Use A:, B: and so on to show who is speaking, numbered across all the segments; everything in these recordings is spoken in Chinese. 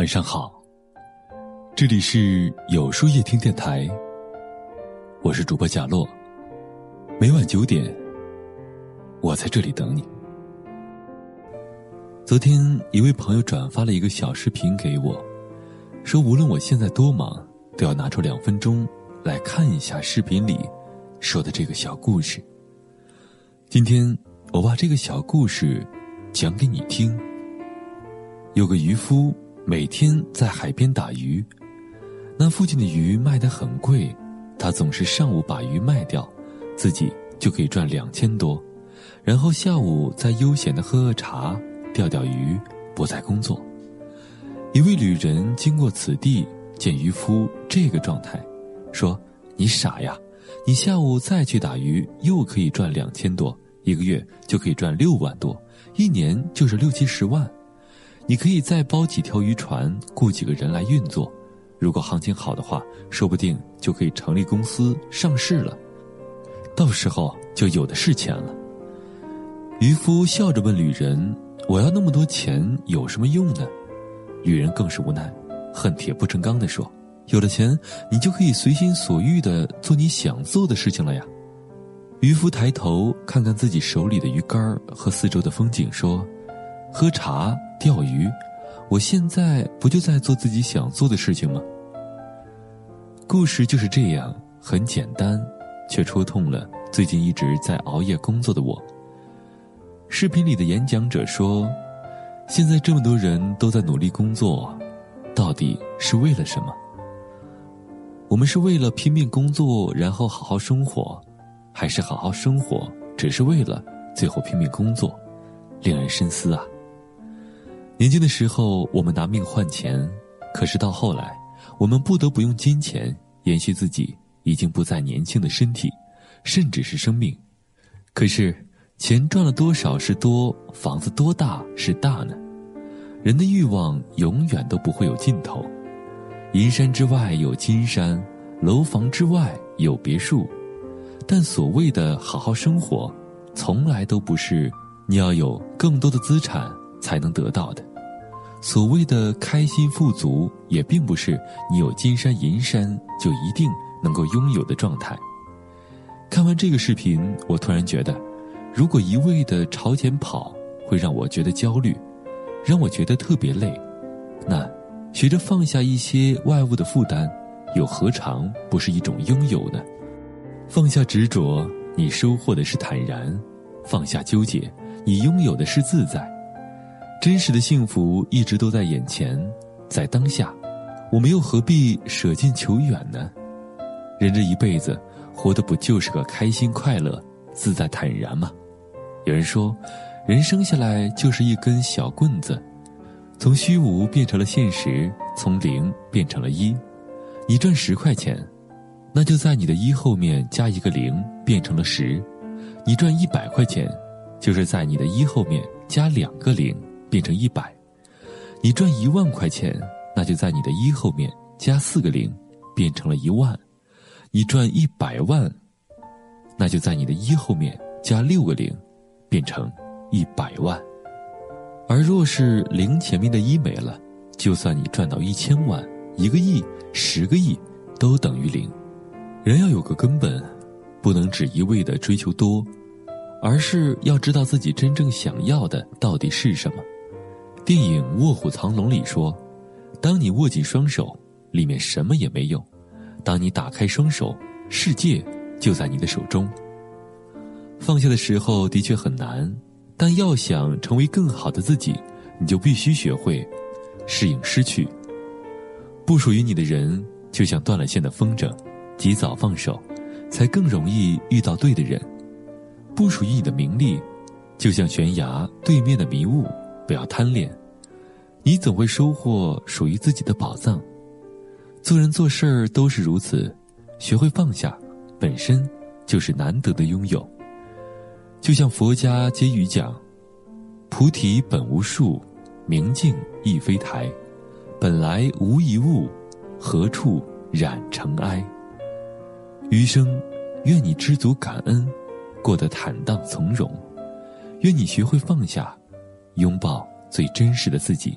A: 晚上好，这里是有书夜听电台，我是主播贾洛。每晚九点，我在这里等你。昨天一位朋友转发了一个小视频给我，说无论我现在多忙，都要拿出两分钟来看一下视频里说的这个小故事。今天我把这个小故事讲给你听。有个渔夫。每天在海边打鱼，那附近的鱼卖得很贵，他总是上午把鱼卖掉，自己就可以赚两千多，然后下午再悠闲的喝喝茶，钓钓鱼，不再工作。一位旅人经过此地，见渔夫这个状态，说：“你傻呀，你下午再去打鱼，又可以赚两千多，一个月就可以赚六万多，一年就是六七十万。”你可以再包几条渔船，雇几个人来运作。如果行情好的话，说不定就可以成立公司上市了。到时候就有的是钱了。渔夫笑着问旅人：“我要那么多钱有什么用呢？”旅人更是无奈，恨铁不成钢地说：“有了钱，你就可以随心所欲地做你想做的事情了呀。”渔夫抬头看看自己手里的鱼竿和四周的风景，说：“喝茶。”钓鱼，我现在不就在做自己想做的事情吗？故事就是这样，很简单，却戳痛了最近一直在熬夜工作的我。视频里的演讲者说：“现在这么多人都在努力工作，到底是为了什么？我们是为了拼命工作，然后好好生活，还是好好生活，只是为了最后拼命工作？令人深思啊！”年轻的时候，我们拿命换钱，可是到后来，我们不得不用金钱延续自己已经不再年轻的身体，甚至是生命。可是，钱赚了多少是多，房子多大是大呢？人的欲望永远都不会有尽头。银山之外有金山，楼房之外有别墅，但所谓的好好生活，从来都不是你要有更多的资产才能得到的。所谓的开心富足，也并不是你有金山银山就一定能够拥有的状态。看完这个视频，我突然觉得，如果一味的朝前跑会让我觉得焦虑，让我觉得特别累，那学着放下一些外物的负担，又何尝不是一种拥有呢？放下执着，你收获的是坦然；放下纠结，你拥有的是自在。真实的幸福一直都在眼前，在当下，我们又何必舍近求远呢？人这一辈子，活的不就是个开心、快乐、自在、坦然吗？有人说，人生下来就是一根小棍子，从虚无变成了现实，从零变成了一。你赚十块钱，那就在你的一后面加一个零，变成了十；你赚一百块钱，就是在你的一后面加两个零。变成一百，你赚一万块钱，那就在你的一后面加四个零，变成了一万；你赚一百万，那就在你的一后面加六个零，变成一百万。而若是零前面的一没了，就算你赚到一千万、一个亿、十个亿，都等于零。人要有个根本，不能只一味的追求多，而是要知道自己真正想要的到底是什么。电影《卧虎藏龙》里说：“当你握紧双手，里面什么也没有；当你打开双手，世界就在你的手中。”放下的时候的确很难，但要想成为更好的自己，你就必须学会适应失去。不属于你的人，就像断了线的风筝，及早放手，才更容易遇到对的人；不属于你的名利，就像悬崖对面的迷雾。不要贪恋，你总会收获属于自己的宝藏。做人做事儿都是如此，学会放下，本身就是难得的拥有。就像佛家偈语讲：“菩提本无树，明镜亦非台，本来无一物，何处染尘埃？”余生，愿你知足感恩，过得坦荡从容。愿你学会放下。拥抱最真实的自己，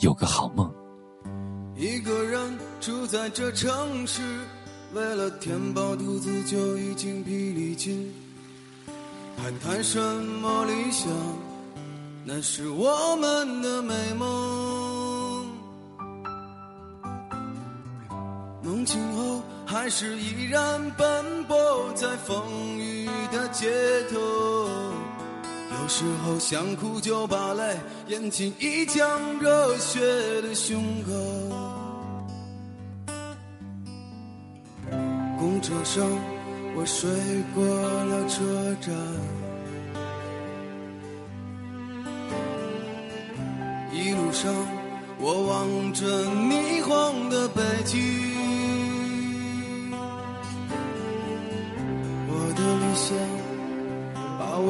A: 有个好梦。
B: 一个人住在这城市，为了填饱肚子就已经疲力尽，还谈什么理想？那是我们的美梦。梦醒后，还是依然奔波在风雨的街头。有时候想哭就把泪咽进一腔热血的胸口。公车上，我睡过了车站，一路上我望着霓虹的北京，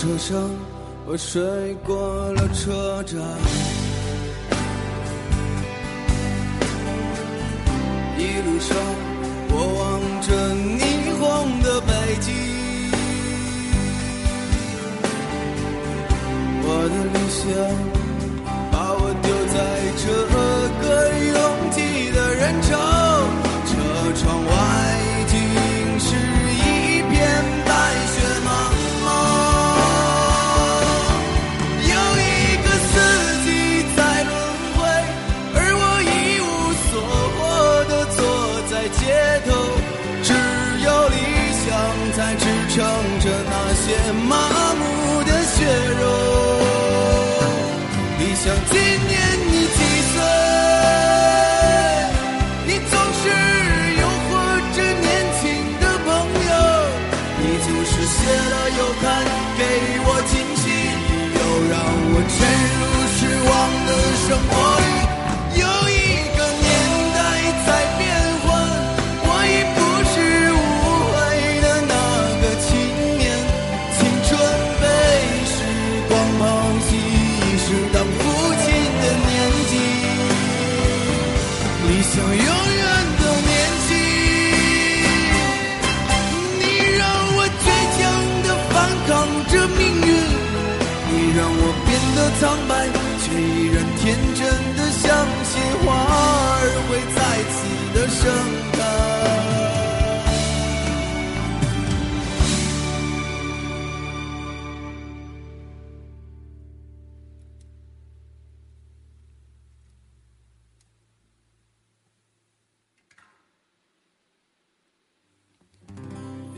B: 车上，我睡过了车站，一路上我望着霓虹的北京，我的理想那些麻木的血肉。理想今年像永远都年轻，你让我倔强的反抗着命运，你让我变得苍白，却依然天真的相信花儿会再次的盛开。